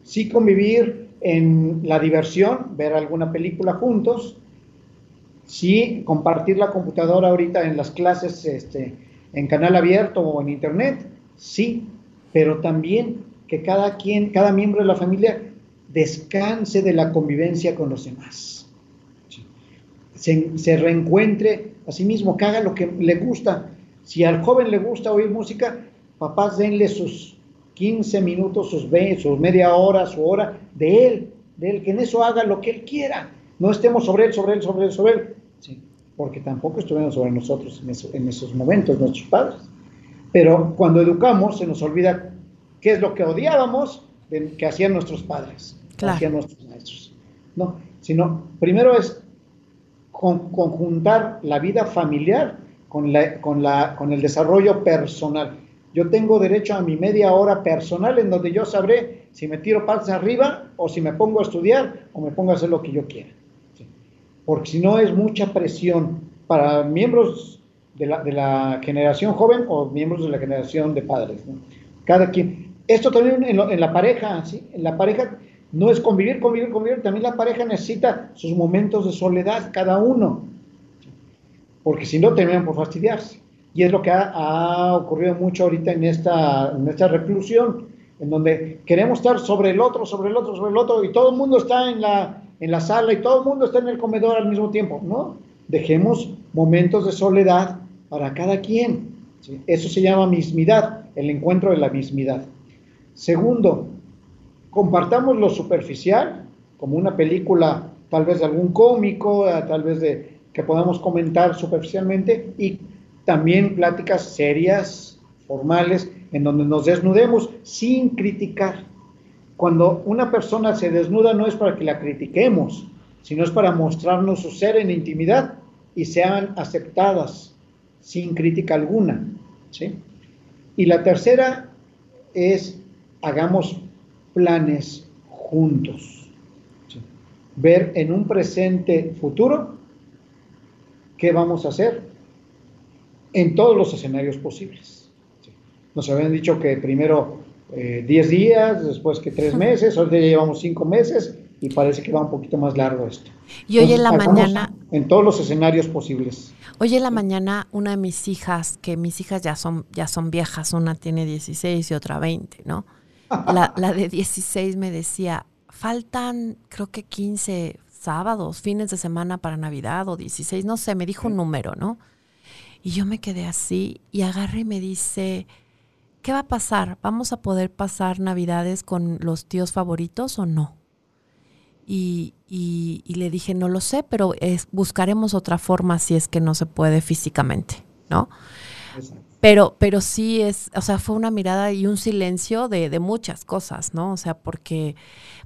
sí convivir en la diversión, ver alguna película juntos, sí compartir la computadora ahorita en las clases, este, en canal abierto o en internet, sí, pero también que cada quien, cada miembro de la familia descanse de la convivencia con los demás. Se, reencuentre a sí mismo, que haga lo que le gusta. Si al joven le gusta oír música, papás denle sus 15 minutos, sus, 20, sus media hora, su hora de él, de él, que en eso haga lo que él quiera. No estemos sobre él, sobre él, sobre él, sobre él porque tampoco estuvieron sobre nosotros en, esos momentos, nuestros padres. Pero cuando educamos se nos olvida qué es lo que odiábamos de, que hacían nuestros padres, que hacían nuestros maestros. No, sino primero es conjuntar la vida familiar con, la, con, la, con el desarrollo personal. Yo tengo derecho a mi media hora personal en donde yo sabré si me tiro patas arriba o si me pongo a estudiar o me pongo a hacer lo que yo quiera porque si no es mucha presión para miembros de la, generación joven o miembros de la generación de padres. Cada quien. Esto también en, la pareja, ¿sí? En la pareja no es convivir, convivir, convivir. También la pareja necesita sus momentos de soledad, cada uno. Porque si no, terminan por fastidiarse. Y es lo que ha, ocurrido mucho ahorita en esta, en esta reclusión, en donde queremos estar sobre el otro, sobre el otro, sobre el otro, y todo el mundo está en la, en la sala y todo el mundo está en el comedor al mismo tiempo. No, dejemos momentos de soledad para cada quien. Eso se llama mismidad, el encuentro de la mismidad. Segundo, compartamos lo superficial, como una película tal vez de algún cómico, eh, tal vez de que podamos comentar superficialmente, y también pláticas serias, formales, en donde nos desnudemos sin criticar. Cuando una persona se desnuda no es para que la critiquemos, sino es para mostrarnos su ser en intimidad y sean aceptadas sin crítica alguna. ¿sí? Y la tercera es hagamos planes juntos. Ver en un presente futuro qué vamos a hacer en todos los escenarios posibles. Nos habían dicho que primero 10 eh, días, después que 3 meses, hoy ya llevamos 5 meses y parece que va un poquito más largo esto. Y hoy en la mañana... En todos los escenarios posibles. Hoy en la mañana una de mis hijas, que mis hijas ya son, ya son viejas, una tiene 16 y otra 20, ¿no? La, la de 16 me decía, faltan creo que 15 sábados, fines de semana para Navidad o 16, no sé, me dijo un número, ¿no? Y yo me quedé así y agarré y me dice, ¿qué va a pasar? ¿Vamos a poder pasar Navidades con los tíos favoritos o no? Y, le dije, no lo sé, pero buscaremos otra forma si es que no se puede físicamente, ¿no? Pero, pero sí es, o sea, fue una mirada y un silencio de, de muchas cosas, ¿no? O sea, porque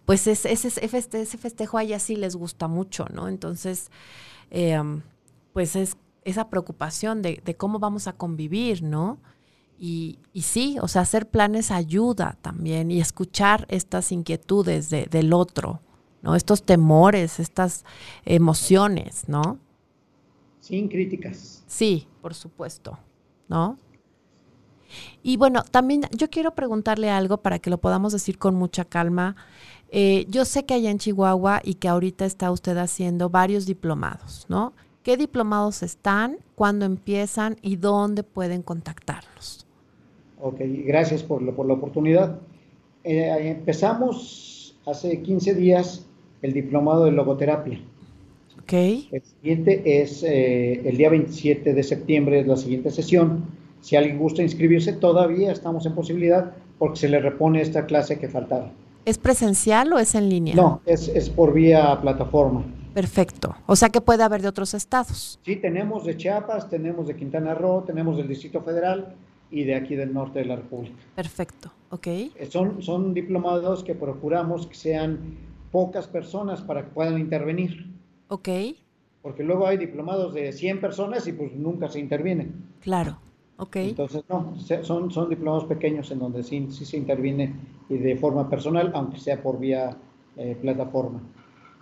pues es, ese, ese festejo a ella sí les gusta mucho, ¿no? Entonces, em, pues es esa preocupación de, de, cómo vamos a convivir, ¿no? Y, y, sí, o sea, hacer planes ayuda también y escuchar estas inquietudes de, del otro, ¿no? Estos temores, estas emociones, ¿no? Sin críticas. Sí, por supuesto, ¿no? Y bueno, también yo quiero preguntarle algo para que lo podamos decir con mucha calma. Eh, yo sé que allá en Chihuahua y que ahorita está usted haciendo varios diplomados, ¿no? ¿Qué diplomados están? ¿Cuándo empiezan? ¿Y dónde pueden contactarlos? Ok, gracias por, por la oportunidad. Eh, empezamos hace 15 días el diplomado de logoterapia. Ok. El siguiente es eh, el día 27 de septiembre, es la siguiente sesión si alguien gusta inscribirse, todavía estamos en posibilidad porque se le repone esta clase que faltaba. ¿Es presencial o es en línea? No, es, por vía plataforma. Perfecto. O sea que puede haber de otros estados. Sí, tenemos de Chiapas, tenemos de Quintana Roo, tenemos del Distrito Federal y de aquí del norte de la República. Perfecto, ok. Eh, son, son diplomados que procuramos que sean pocas personas para que puedan intervenir. Ok. Porque luego hay diplomados de 100 personas y pues nunca se intervienen. Claro. Entonces, no, son, son diplomados pequeños en donde sí, sí se interviene y de forma personal, aunque sea por vía eh, plataforma.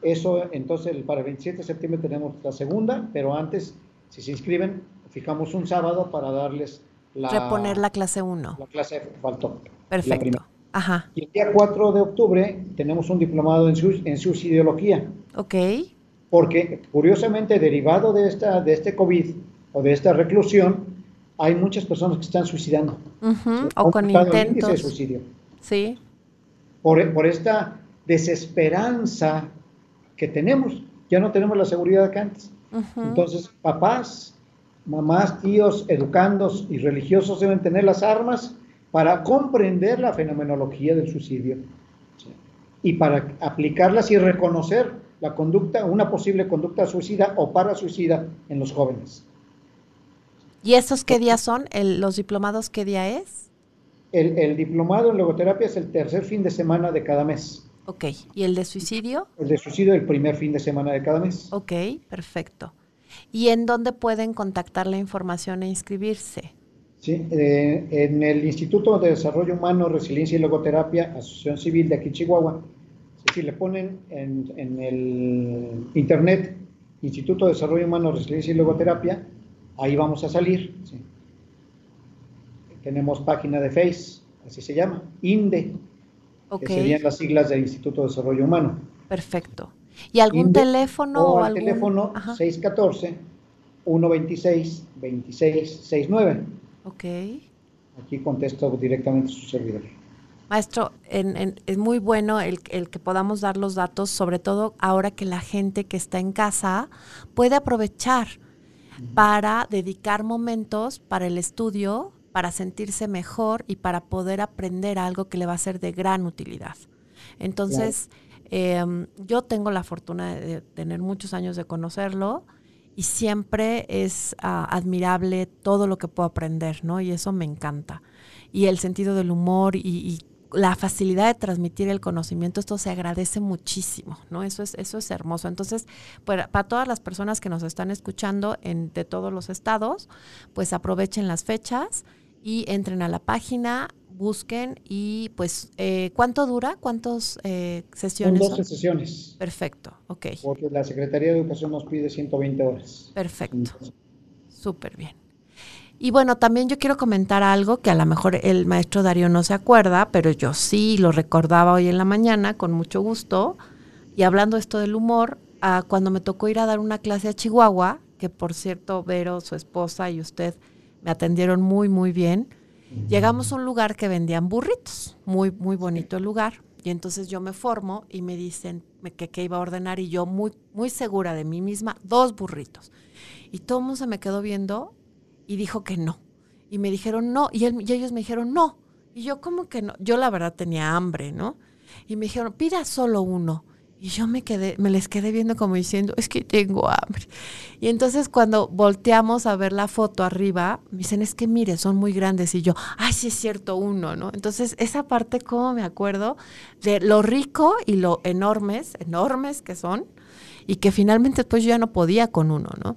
Eso, entonces, para el 27 de septiembre tenemos la segunda, pero antes, si se inscriben, fijamos un sábado para darles la... Reponer la clase 1. La clase faltó. Perfecto. Ajá. Y el día 4 de octubre tenemos un diplomado en, su, en suicidiología. Ok. Porque, curiosamente, derivado de, esta, de este COVID o de esta reclusión, hay muchas personas que están suicidando. O con intentos. de suicidio. Sí. Por, por, esta desesperanza que tenemos. Ya no tenemos la seguridad que antes. Entonces, papás, mamás, tíos, educandos y religiosos deben tener las armas para comprender la fenomenología del suicidio y para aplicarlas y reconocer la conducta, una posible conducta suicida o para suicida en los jóvenes. ¿Y esos qué días son? ¿Los diplomados qué día es? El, diplomado en logoterapia es el tercer fin de semana de cada mes. Ok. ¿Y el de suicidio? El de suicidio el primer fin de semana de cada mes. Ok, perfecto. ¿Y en dónde pueden contactar la información e inscribirse? Sí, eh, en el Instituto de Desarrollo Humano, Resiliencia y Logoterapia, Asociación Civil de aquí Chihuahua. Si le ponen en, en el internet Instituto de Desarrollo Humano, Resiliencia y Logoterapia, ahí vamos a salir. Tenemos página de Face, así se llama, INDE, que serían las siglas del Instituto de Desarrollo Humano. Perfecto. ¿Y algún teléfono? O, al teléfono 614-126-2669. Ok. Aquí contesto directamente su servidor. Maestro, es muy bueno el, el, que podamos dar los datos, sobre todo ahora que la gente que está en casa puede aprovechar para dedicar momentos para el estudio, para sentirse mejor y para poder aprender algo que le va a ser de gran utilidad. Entonces, em, yo tengo la fortuna de, tener muchos años de conocerlo y siempre es ah, admirable todo lo que puedo aprender, ¿no? Y eso me encanta. Y el sentido del humor y, la facilidad de transmitir el conocimiento, esto se agradece muchísimo, ¿no? Eso es, eso es hermoso. Entonces, para, para todas las personas que nos están escuchando en, de todos los estados, pues aprovechen las fechas y entren a la página, busquen y pues, eh, ¿cuánto dura? ¿Cuántas eh, sesiones? Son 12 sesiones. Perfecto, ok. Porque la Secretaría de Educación nos pide 120 horas. Perfecto. Súper bien. Y bueno, también yo quiero comentar algo que a lo mejor el maestro Darío no se acuerda, pero yo sí lo recordaba hoy en la mañana con mucho gusto. Y hablando esto del humor, ah, cuando me tocó ir a dar una clase a Chihuahua, que por cierto Vero, su esposa y usted me atendieron muy, muy bien, llegamos a un lugar que vendían burritos, muy, muy bonito el lugar. Y entonces yo me formo y me dicen que, que iba a ordenar y yo muy, muy segura de mí misma, dos burritos. Y todo el mundo se me quedó viendo y dijo que no. Y me dijeron no, y, ellos me dijeron no. Y yo, ¿cómo que no? Yo la verdad tenía hambre, ¿no? Y me dijeron, pida solo uno. Y yo me quedé, me les quedé viendo como diciendo, es que tengo hambre. Y entonces cuando volteamos a ver la foto arriba, me dicen, es que mire, son muy grandes. Y yo, ay, sí es cierto, uno, ¿no? Entonces esa parte, como me acuerdo de lo rico y lo enormes, enormes que son, y que finalmente pues yo ya no podía con uno, ¿no?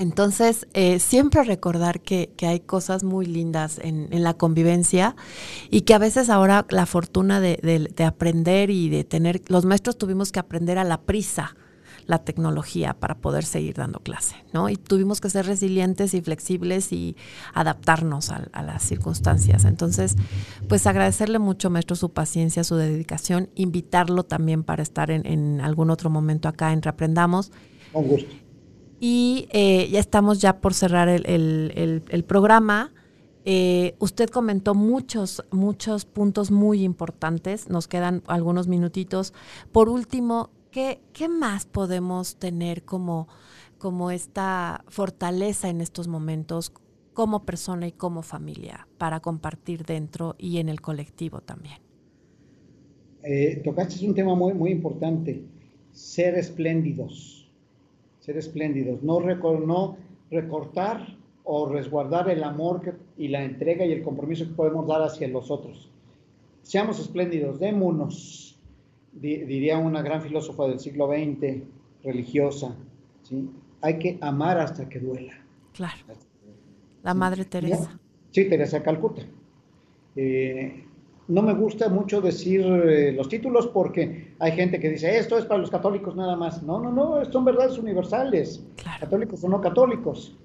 Entonces, eh, siempre recordar que, hay cosas muy lindas en, la convivencia y que a veces ahora la fortuna de, aprender y de tener, los maestros tuvimos que aprender a la prisa la tecnología para poder seguir dando clase, ¿no? Y tuvimos que ser resilientes y flexibles y adaptarnos a, las circunstancias. Entonces, pues agradecerle mucho, maestro, su paciencia, su dedicación, invitarlo también para estar en, en algún otro momento acá en Reaprendamos. Con gusto y eh, ya estamos ya por cerrar el, programa. Eh, usted comentó muchos, muchos puntos muy importantes. Nos quedan algunos minutitos. Por último, ¿qué, qué más podemos tener como, como esta fortaleza en estos momentos como persona y como familia para compartir dentro y en el colectivo también? Eh, tocaste un tema muy, muy importante, ser espléndidos ser espléndidos, no, no recortar o resguardar el amor y la entrega y el compromiso que podemos dar hacia los otros. Seamos espléndidos, démonos, diría una gran filósofa del siglo XX, religiosa, ¿sí? hay que amar hasta que duela. Claro. La Madre Teresa. Sí, Teresa Calcuta. Eh, no me gusta mucho decir eh, los títulos porque hay gente que dice, esto es para los católicos nada más. No, no, no, son verdades universales, católicos o no católicos.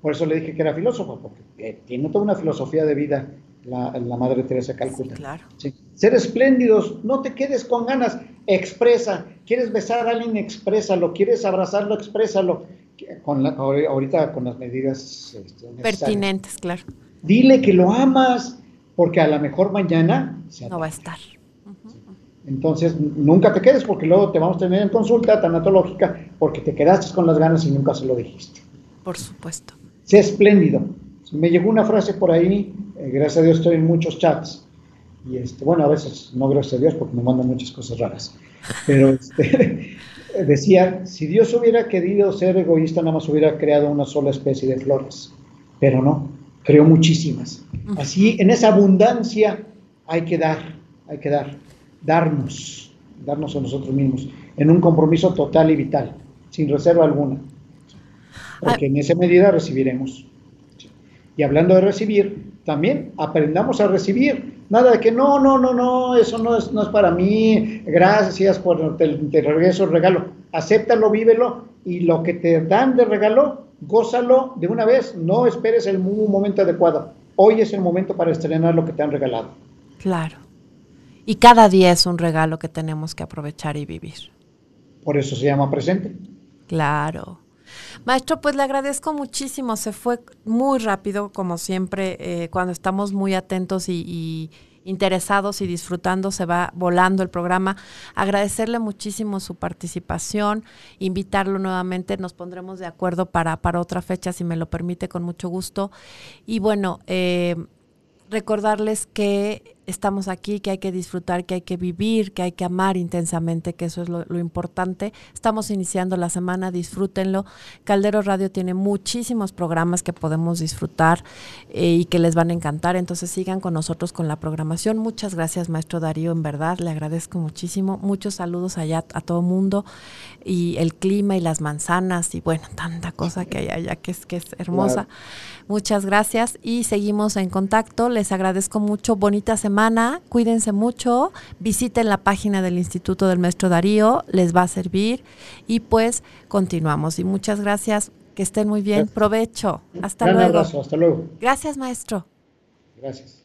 Por eso le dije que era filósofo, porque eh, tiene toda una filosofía de vida la, Madre Teresa Calcuta. claro. Ser espléndidos, no te quedes con ganas, expresa. ¿Quieres besar a alguien? Exprésalo. ¿Quieres abrazarlo? Exprésalo. Con la, ahorita con las medidas este, pertinentes, claro. Dile que lo amas porque a lo mejor mañana no va a estar. Entonces, nunca te quedes porque luego te vamos a tener en consulta tanatológica porque te quedaste con las ganas y nunca se lo dijiste. Por supuesto. Sé espléndido. Me llegó una frase por ahí, eh, gracias a Dios estoy en muchos chats, y este, bueno, a veces no gracias a Dios porque me mandan muchas cosas raras, pero este, decía, si Dios hubiera querido ser egoísta, nada más hubiera creado una sola especie de flores, pero no, creó muchísimas. Así, en esa abundancia hay que dar, hay que dar, darnos, darnos a nosotros mismos, en un compromiso total y vital, sin reserva alguna. Porque en esa medida recibiremos. Y hablando de recibir, también aprendamos a recibir. Nada de que no, no, no, no, eso no es, no es para mí, gracias por te, regreso el regalo. Acéptalo, vívelo y lo que te dan de regalo, gózalo de una vez, no esperes el momento adecuado. Hoy es el momento para estrenar lo que te han regalado. Claro. Y cada día es un regalo que tenemos que aprovechar y vivir. Por eso se llama presente. Claro. Maestro, pues le agradezco muchísimo. Se fue muy rápido, como siempre, eh, cuando estamos muy atentos y interesados y disfrutando, se va volando el programa. Agradecerle muchísimo su participación, invitarlo nuevamente, nos pondremos de acuerdo para, para otra fecha, si me lo permite, con mucho gusto. Y bueno, eh, recordarles que estamos aquí, que hay que disfrutar, que hay que vivir, que hay que amar intensamente, que eso es lo, importante. Estamos iniciando la semana, disfrútenlo. Caldero Radio tiene muchísimos programas que podemos disfrutar eh, y que les van a encantar, entonces sigan con nosotros con la programación. Muchas gracias, maestro Darío, en verdad, le agradezco muchísimo. Muchos saludos allá a todo mundo y el clima y las manzanas y bueno, tanta cosa que hay allá que es, que es hermosa. Muchas gracias y seguimos en contacto. Les agradezco mucho. Bonita semana. Cuídense mucho. Visiten la página del Instituto del Maestro Darío. Les va a servir. Y pues continuamos. Y muchas gracias. Que estén muy bien. Provecho. Hasta luego. Hasta luego. Gracias, maestro. Gracias.